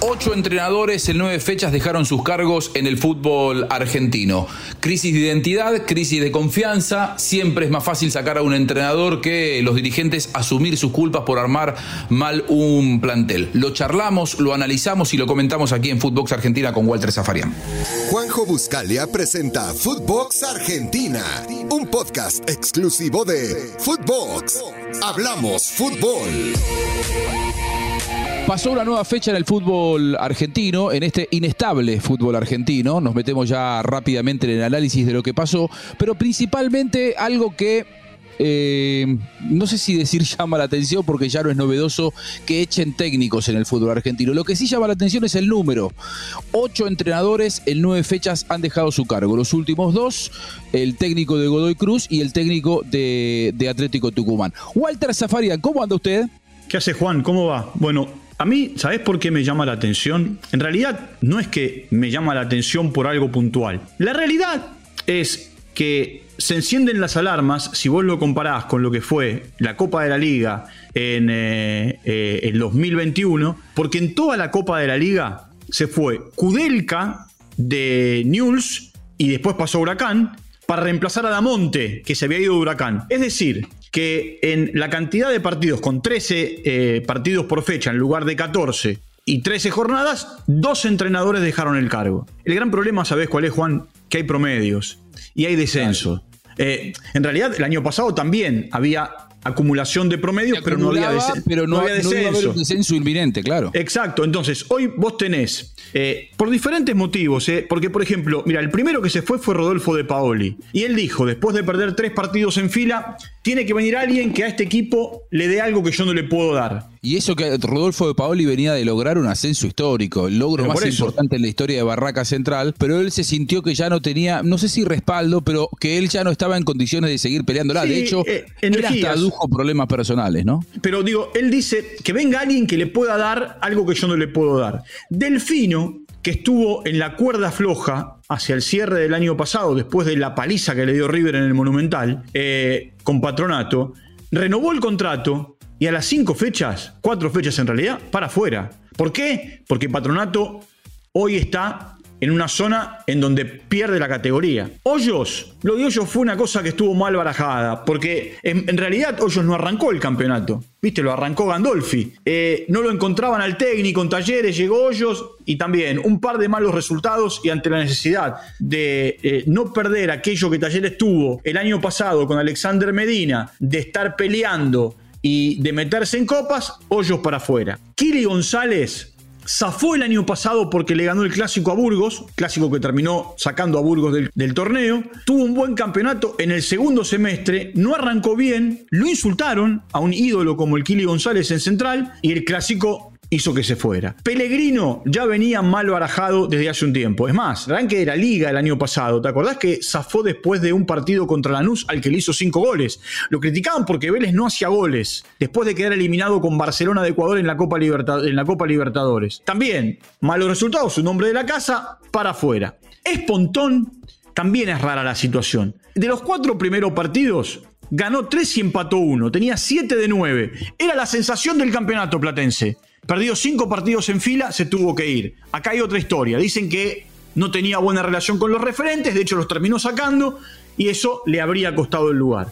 Ocho entrenadores en nueve fechas dejaron sus cargos en el fútbol argentino. Crisis de identidad, crisis de confianza. Siempre es más fácil sacar a un entrenador que los dirigentes asumir sus culpas por armar mal un plantel. Lo charlamos, lo analizamos y lo comentamos aquí en Footbox Argentina con Walter Zafarian. Juanjo Buscalia presenta Footbox Argentina, un podcast exclusivo de Footbox. Hablamos fútbol. Pasó una nueva fecha en el fútbol argentino, en este inestable fútbol argentino. Nos metemos ya rápidamente en el análisis de lo que pasó, pero principalmente algo que eh, no sé si decir llama la atención porque ya no es novedoso que echen técnicos en el fútbol argentino. Lo que sí llama la atención es el número. Ocho entrenadores en nueve fechas han dejado su cargo. Los últimos dos, el técnico de Godoy Cruz y el técnico de, de Atlético Tucumán. Walter Zafarian, ¿cómo anda usted? ¿Qué hace Juan? ¿Cómo va? Bueno, a mí, ¿sabes por qué me llama la atención? En realidad, no es que me llama la atención por algo puntual. La realidad es que se encienden las alarmas si vos lo comparás con lo que fue la Copa de la Liga en eh, eh, el 2021, porque en toda la Copa de la Liga se fue Kudelka de News y después pasó Huracán para reemplazar a Damonte, que se había ido de Huracán. Es decir, que en la cantidad de partidos, con 13 eh, partidos por fecha en lugar de 14 y 13 jornadas, dos entrenadores dejaron el cargo. El gran problema, ¿sabés cuál es, Juan? Que hay promedios y hay descenso. Eh, en realidad, el año pasado también había acumulación de promedios, pero no había, pero no, había descenso. descenso inminente, claro. Exacto, entonces hoy vos tenés, eh, por diferentes motivos, eh, porque por ejemplo, mira, el primero que se fue fue Rodolfo de Paoli, y él dijo, después de perder tres partidos en fila, tiene que venir alguien que a este equipo le dé algo que yo no le puedo dar. Y eso que Rodolfo de Paoli venía de lograr un ascenso histórico, el logro más importante en la historia de Barraca Central, pero él se sintió que ya no tenía, no sé si respaldo, pero que él ya no estaba en condiciones de seguir peleándola. de hecho, eh, él hasta adujo problemas personales, ¿no? Pero digo, él dice que venga alguien que le pueda dar algo que yo no le puedo dar. Delfino, que estuvo en la cuerda floja hacia el cierre del año pasado, después de la paliza que le dio River en el Monumental, eh, con Patronato, renovó el contrato y a las cinco fechas, cuatro fechas en realidad, para afuera. ¿Por qué? Porque Patronato hoy está en una zona en donde pierde la categoría. Hoyos, lo de Hoyos fue una cosa que estuvo mal barajada, porque en, realidad Hoyos no arrancó el campeonato, viste, lo arrancó Gandolfi. Eh, no lo encontraban al técnico en talleres, llegó Hoyos y también un par de malos resultados y ante la necesidad de eh, no perder aquello que Talleres tuvo el año pasado con Alexander Medina, de estar peleando y de meterse en copas, Hoyos para afuera. Kili González Zafó el año pasado porque le ganó el clásico a Burgos, clásico que terminó sacando a Burgos del, torneo. Tuvo un buen campeonato en el segundo semestre, no arrancó bien, lo insultaron a un ídolo como el Kili González en Central y el clásico hizo que se fuera. Pellegrino ya venía mal barajado desde hace un tiempo. Es más, arranque de la liga el año pasado. ¿Te acordás que zafó después de un partido contra Lanús al que le hizo cinco goles? Lo criticaban porque Vélez no hacía goles después de quedar eliminado con Barcelona de Ecuador en la Copa, en la Copa Libertadores. También, malos resultados, su nombre de la casa, para afuera. Espontón, también es rara la situación. De los cuatro primeros partidos, ganó tres y empató uno. Tenía siete de nueve. Era la sensación del campeonato platense. Perdió cinco partidos en fila, se tuvo que ir. Acá hay otra historia. Dicen que no tenía buena relación con los referentes, de hecho los terminó sacando y eso le habría costado el lugar.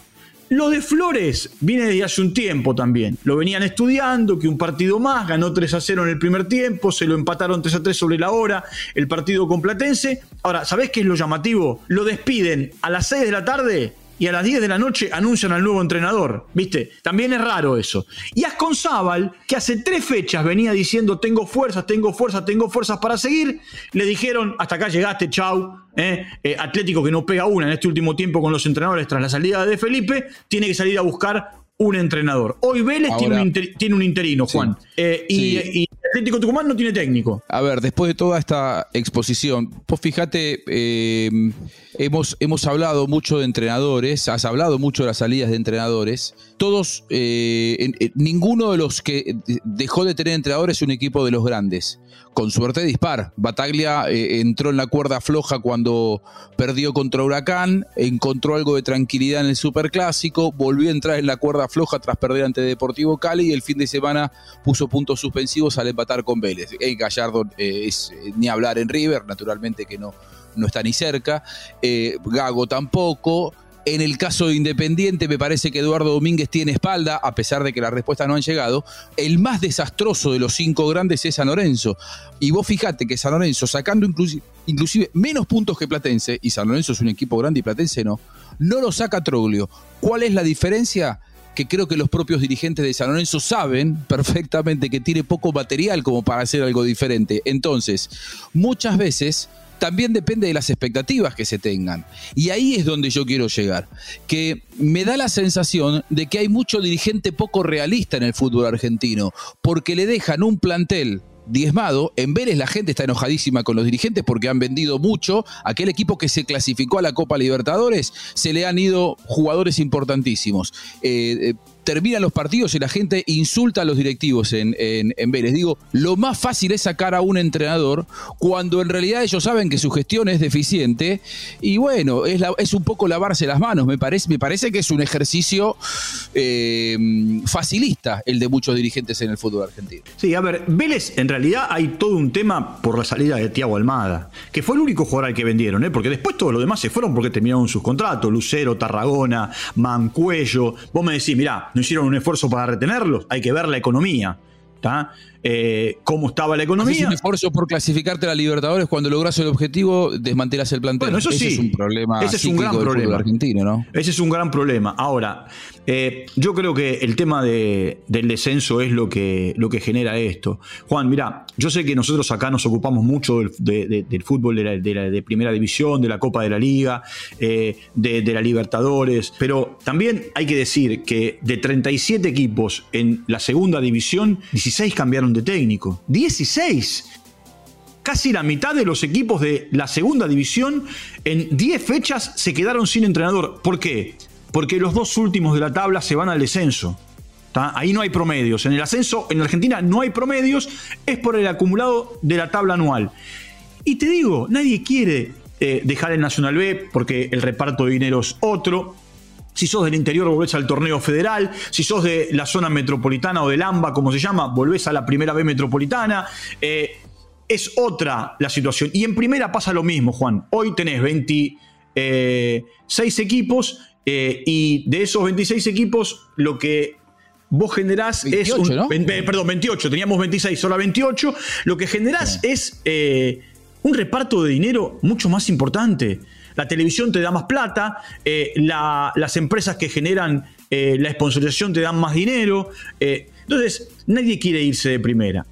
Lo de Flores viene desde hace un tiempo también. Lo venían estudiando, que un partido más, ganó 3 a 0 en el primer tiempo, se lo empataron 3 a 3 sobre la hora, el partido con Platense. Ahora, ¿sabés qué es lo llamativo? Lo despiden a las 6 de la tarde y a las 10 de la noche anuncian al nuevo entrenador. ¿Viste? También es raro eso. Y Asconzábal, que hace tres fechas venía diciendo tengo fuerzas, tengo fuerzas, tengo fuerzas para seguir, le dijeron hasta acá llegaste, chau. ¿eh? Eh, Atlético que no pega una en este último tiempo con los entrenadores tras la salida de Felipe, tiene que salir a buscar un entrenador. Hoy Vélez tiene, un interino, Juan. Eh, y, Atlético Tucumán no tiene técnico. A ver, después de toda esta exposición, pues fíjate, eh, hemos, hemos hablado mucho de entrenadores, has hablado mucho de las salidas de entrenadores. Todos, eh, ninguno de los que dejó de tener entrenadores es un equipo de los grandes con suerte dispar. Bataglia eh, entró en la cuerda floja cuando perdió contra Huracán, encontró algo de tranquilidad en el Superclásico, volvió a entrar en la cuerda floja tras perder ante Deportivo Cali y el fin de semana puso puntos suspensivos al empatar con Vélez. Eh, Gallardo es ni hablar en River, naturalmente que no, no está ni cerca. Gago tampoco. En el caso de Independiente, me parece que Eduardo Domínguez tiene espalda, a pesar de que las respuestas no han llegado. El más desastroso de los cinco grandes es San Lorenzo. Y vos fijate que San Lorenzo, sacando inclusive, menos puntos que Platense, y San Lorenzo es un equipo grande y Platense no, no lo saca Troglio. ¿Cuál es la diferencia? que creo que los propios dirigentes de San Lorenzo saben perfectamente que tiene poco material como para hacer algo diferente. Entonces, muchas veces también depende de las expectativas que se tengan. Y ahí es donde yo quiero llegar. Que me da la sensación de que hay mucho dirigente poco realista en el fútbol argentino, porque le dejan un plantel diezmado. En Vélez la gente está enojadísima con los dirigentes porque han vendido mucho. Aquel equipo que se clasificó a la Copa Libertadores se le han ido jugadores importantísimos. Eh, eh, terminan los partidos y la gente insulta a los directivos en, en, Vélez. Digo, lo más fácil es sacar a un entrenador cuando en realidad ellos saben que su gestión es deficiente y bueno, es, es un poco lavarse las manos. Me parece, me parece que es un ejercicio eh, facilista el de muchos dirigentes en el fútbol argentino. Sí, a ver, Vélez en realidad hay todo un tema por la salida de Tiago Almada, que fue el único jugador al que vendieron, ¿eh? porque después todos los demás se fueron porque terminaron sus contratos, Lucero, Tarragona, Mancuello. Vos me decís, mirá, no hicieron un esfuerzo para retenerlos, hay que ver la economía. Eh, cómo estaba la economía. un esfuerzo por clasificarte a la Libertadores cuando logras el objetivo, desmantelas el plantel. Bueno, eso sí. es un problema. Ese es un gran problema. Argentino, ¿no? Ese es un gran problema. Ahora, eh, yo creo que el tema del descenso es lo que, lo que genera esto. Juan, mira, yo sé que nosotros acá nos ocupamos mucho del, fútbol de, primera división, de la Copa de la Liga, eh, de, la Libertadores, pero también hay que decir que de 37 equipos en la segunda división, 16 cambiaron técnico. 16 casi la mitad de los equipos de la segunda división en 10 fechas se quedaron sin entrenador. ¿Por qué? Porque los dos últimos de la tabla se van al descenso. Ahí no hay promedios. En el ascenso, en Argentina no hay promedios, es por el acumulado de la tabla anual. Y te digo, nadie quiere eh, dejar el Nacional B porque el reparto de dinero es otro. Si sos del interior, volvés al torneo federal. Si sos de la zona metropolitana o del AMBA, como se llama, volvés a la primera B metropolitana. Eh, es otra la situación. Y en primera pasa lo mismo, Juan. Hoy tenés 26 eh, equipos eh, y de esos 26 equipos, lo que vos generás es un. perdón, 28, teníamos 26, solo 28. Lo que generás es un reparto de dinero mucho más importante. La televisión te da más plata, eh, las empresas que generan eh, la sponsorización te dan más dinero. Eh, entonces, nadie quiere irse de primera.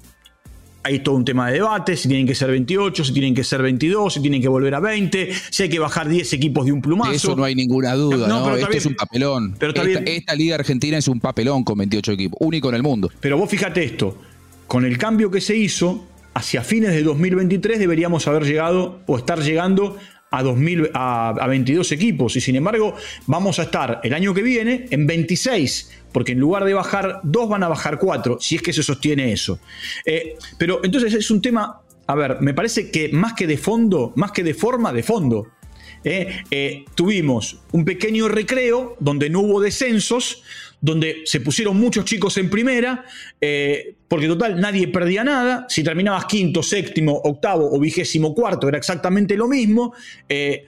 Hay todo un tema de debate, si tienen que ser 28, si tienen que ser 22, si tienen que volver a 20, si hay que bajar 10 equipos de un plumazo. eso no hay ninguna duda, ¿no? Esto es un papelón. Pero esta, esta liga argentina es un papelón con 28 equipos, único en el mundo. Pero vos fíjate esto, con el cambio que se hizo, hacia fines de 2023 deberíamos haber llegado o estar llegando a, 2000, a, 22 equipos y sin embargo vamos a estar el año que viene en 26 porque en lugar de bajar 2 van a bajar 4 si es que se sostiene eso. Eh, pero entonces es un tema, a ver, me parece que más que de fondo, más que de forma, de fondo. Eh, eh, tuvimos un pequeño recreo donde no hubo descensos, donde se pusieron muchos chicos en primera, eh, porque total nadie perdía nada, si terminabas quinto, séptimo, octavo o vigésimo cuarto era exactamente lo mismo. Eh,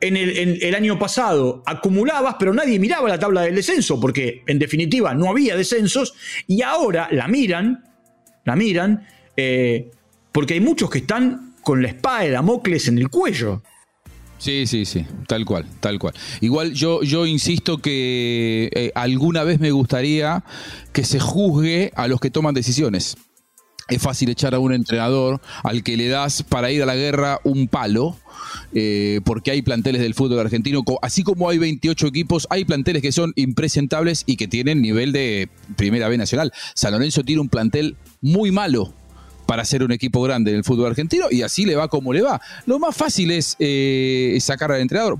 en el, año pasado acumulabas, pero nadie miraba la tabla del descenso, porque en definitiva no había descensos, y ahora la miran, la miran, eh, porque hay muchos que están con la espada de Damocles en el cuello. Sí, sí, sí, tal cual, tal cual. Igual yo, yo insisto que eh, alguna vez me gustaría que se juzgue a los que toman decisiones. Es fácil echar a un entrenador al que le das para ir a la guerra un palo, eh, porque hay planteles del fútbol argentino, así como hay 28 equipos, hay planteles que son impresentables y que tienen nivel de Primera B Nacional. San Lorenzo tiene un plantel muy malo, para ser un equipo grande en el fútbol argentino y así le va como le va. Lo más fácil es eh, sacar al entrenador.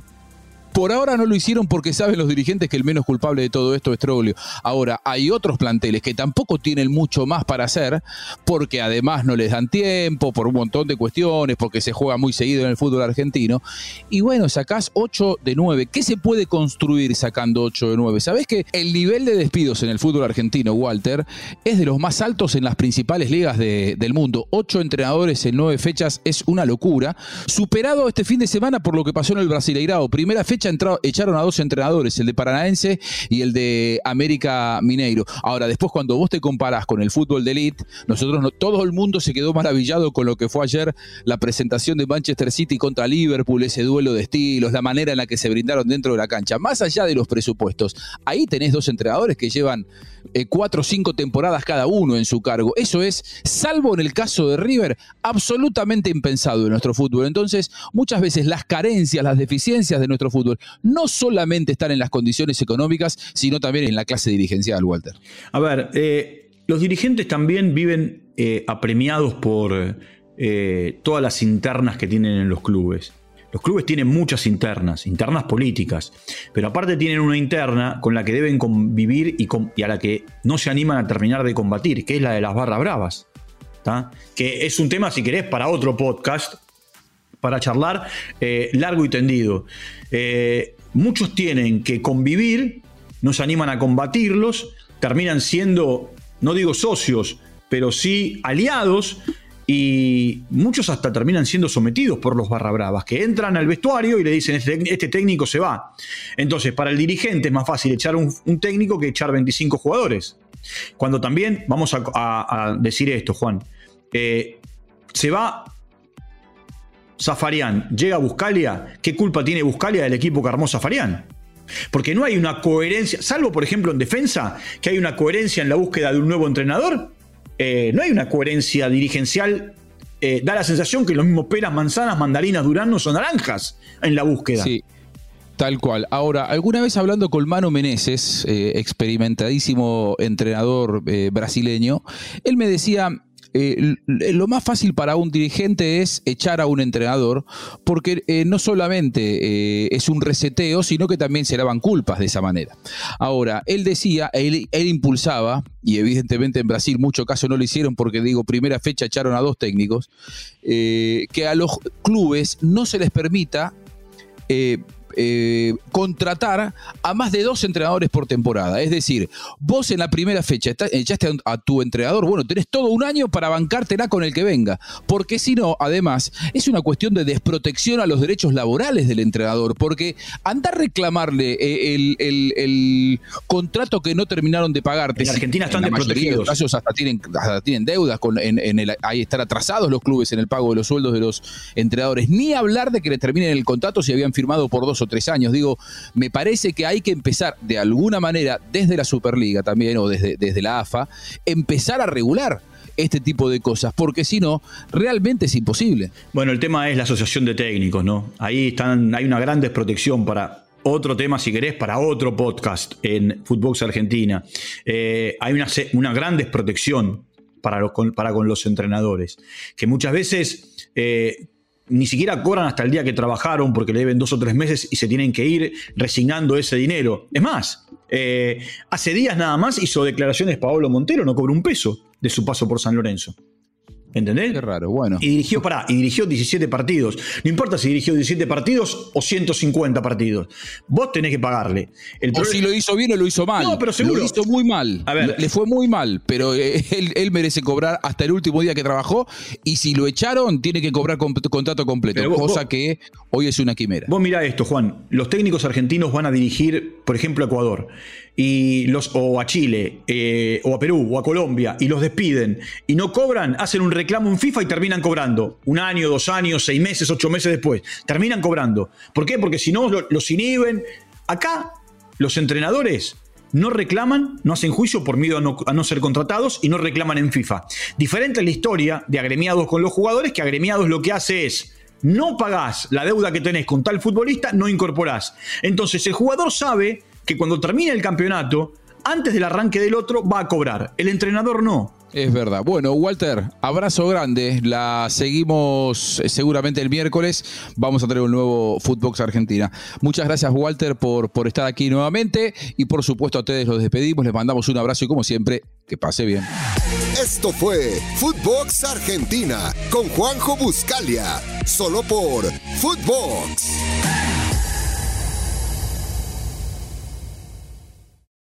Por ahora no lo hicieron porque saben los dirigentes que el menos culpable de todo esto es Troglio. Ahora, hay otros planteles que tampoco tienen mucho más para hacer, porque además no les dan tiempo, por un montón de cuestiones, porque se juega muy seguido en el fútbol argentino. Y bueno, sacás 8 de 9. ¿Qué se puede construir sacando 8 de 9? Sabés que el nivel de despidos en el fútbol argentino, Walter, es de los más altos en las principales ligas del mundo. 8 entrenadores en 9 fechas es una locura. Superado este fin de semana por lo que pasó en el Brasileirao. Primera fecha echaron a dos entrenadores, el de Paranaense y el de América Mineiro. Ahora, después cuando vos te comparás con el fútbol de elite, nosotros no, todo el mundo se quedó maravillado con lo que fue ayer la presentación de Manchester City contra Liverpool, ese duelo de estilos, la manera en la que se brindaron dentro de la cancha. Más allá de los presupuestos, ahí tenés dos entrenadores que llevan eh, cuatro o cinco temporadas cada uno en su cargo. Eso es, salvo en el caso de River, absolutamente impensado en nuestro fútbol. Entonces, muchas veces las carencias, las deficiencias de nuestro fútbol no solamente están en las condiciones económicas, sino también en la clase dirigencial, Walter. A ver, eh, los dirigentes también viven eh, apremiados por todas las internas que tienen en los clubes. Los clubes tienen muchas internas, internas políticas, pero aparte tienen una interna con la que deben convivir y, a la que no se animan a terminar de combatir, que es la de las barras bravas. Que es un tema, si querés, para otro podcast, para charlar eh, largo y tendido. Eh, muchos tienen que convivir, no se animan a combatirlos, terminan siendo, no digo socios, pero sí aliados y muchos hasta terminan siendo sometidos por los barra bravas, que entran al vestuario y le dicen, este, este técnico se va. Entonces, para el dirigente es más fácil echar un, técnico que echar 25 jugadores. Cuando también, vamos a, decir esto, Juan, eh, se va Zafarian, llega Buscalia, ¿qué culpa tiene Buscalia del equipo que armó Zafarian? Porque no hay una coherencia, salvo por ejemplo en defensa, que hay una coherencia en la búsqueda de un nuevo entrenador, eh, no hay una coherencia dirigencial. Eh, da la sensación que los mismos peras, manzanas, mandarinas, duranos o naranjas en la búsqueda. Sí. Tal cual. Ahora, alguna vez hablando con Mano Meneses, eh, experimentadísimo entrenador brasileño, él me decía, eh, lo más fácil para un dirigente es echar a un entrenador, porque eh, no solamente eh, es un reseteo, sino que también se lavan culpas de esa manera. Ahora, él decía, él, impulsaba, y evidentemente en Brasil mucho caso no lo hicieron porque digo, primera fecha echaron a dos técnicos, que a los clubes no se les permita eh, contratar a más de dos entrenadores por temporada. Es decir, vos en la primera fecha echaste a, tu entrenador, bueno, tenés todo un año para bancártela con el que venga. Porque si no, además, es una cuestión de desprotección a los derechos laborales del entrenador. Porque andar a reclamarle eh, el, contrato que no terminaron de pagarte. En Argentina están en desprotegidos. los casos hasta tienen, tienen deudas, con, en, el, ahí están atrasados los clubes en el pago de los sueldos de los entrenadores. Ni hablar de que le terminen el contrato si habían firmado por dos o tres años. Digo, me parece que hay que empezar de alguna manera, desde la Superliga también, o desde, desde la AFA, empezar a regular este tipo de cosas, porque si no, realmente es imposible. Bueno, el tema es la asociación de técnicos, ¿no? Ahí están, hay una gran desprotección para otro tema, si querés, para otro podcast en Footbox Argentina. Eh, hay una, una, gran desprotección para, los, para con los entrenadores, que muchas veces eh, ni siquiera cobran hasta el día que trabajaron porque le deben dos o tres meses y se tienen que ir resignando ese dinero. Es más, eh, hace días nada más hizo declaraciones Pablo Montero, no cobró un peso de su paso por San Lorenzo. ¿Entendés? Qué raro, bueno. Y dirigió, pará, y dirigió 17 partidos. No importa si dirigió 17 partidos o 150 partidos. Vos tenés que pagarle. o si lo hizo bien o lo hizo mal. No, pero seguro. Lo hizo muy mal. A ver. Le fue muy mal, pero eh, él, merece cobrar hasta el último día que trabajó. Y si lo echaron, tiene que cobrar contrato completo. cosa que hoy es una quimera. Vos mirá esto, Juan. Los técnicos argentinos van a dirigir, por ejemplo, a Ecuador y los, o a Chile, eh, o a Perú, o a Colombia, y los despiden y no cobran, hacen un reclamo en FIFA y terminan cobrando. Un año, dos años, seis meses, ocho meses después. Terminan cobrando. ¿Por qué? Porque si no, los inhiben. Acá, los entrenadores no reclaman, no hacen juicio por miedo a no, a no, ser contratados y no reclaman en FIFA. Diferente es la historia de agremiados con los jugadores, que agremiados lo que hace es no pagás la deuda que tenés con tal futbolista, no incorporás. Entonces el jugador sabe que cuando termine el campeonato, antes del arranque del otro, va a cobrar. El entrenador no. Es verdad. Bueno, Walter, abrazo grande. La seguimos eh, seguramente el miércoles. Vamos a tener un nuevo Footbox Argentina. Muchas gracias, Walter, por, por estar aquí nuevamente. Y por supuesto, a ustedes los despedimos. Les mandamos un abrazo y, como siempre, que pase bien. Esto fue Footbox Argentina con Juanjo Buscalia. Solo por Footbox.